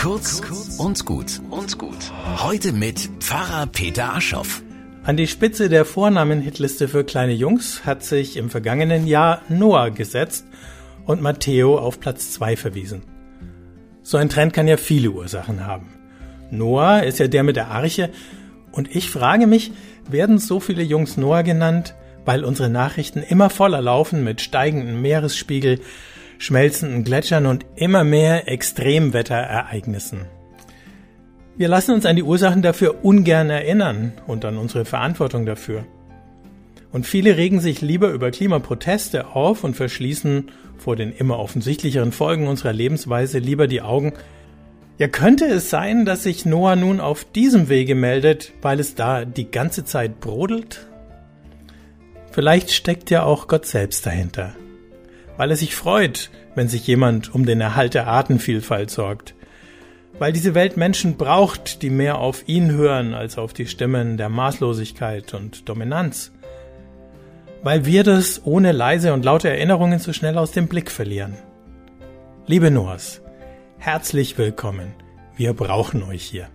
Kurz und gut und gut. Heute mit Pfarrer Peter Aschoff. An die Spitze der Vornamen-Hitliste für kleine Jungs hat sich im vergangenen Jahr Noah gesetzt und Matteo auf Platz 2 verwiesen. So ein Trend kann ja viele Ursachen haben. Noah ist ja der mit der Arche und ich frage mich, werden so viele Jungs Noah genannt, weil unsere Nachrichten immer voller laufen mit steigendem Meeresspiegel, schmelzenden Gletschern und immer mehr Extremwetterereignissen. Wir lassen uns an die Ursachen dafür ungern erinnern und an unsere Verantwortung dafür. Und viele regen sich lieber über Klimaproteste auf und verschließen vor den immer offensichtlicheren Folgen unserer Lebensweise lieber die Augen. Ja, könnte es sein, dass sich Noah nun auf diesem Wege meldet, weil es da die ganze Zeit brodelt? Vielleicht steckt ja auch Gott selbst dahinter weil er sich freut, wenn sich jemand um den Erhalt der Artenvielfalt sorgt, weil diese Welt Menschen braucht, die mehr auf ihn hören als auf die Stimmen der Maßlosigkeit und Dominanz, weil wir das ohne leise und laute Erinnerungen so schnell aus dem Blick verlieren. Liebe Noahs, herzlich willkommen, wir brauchen euch hier.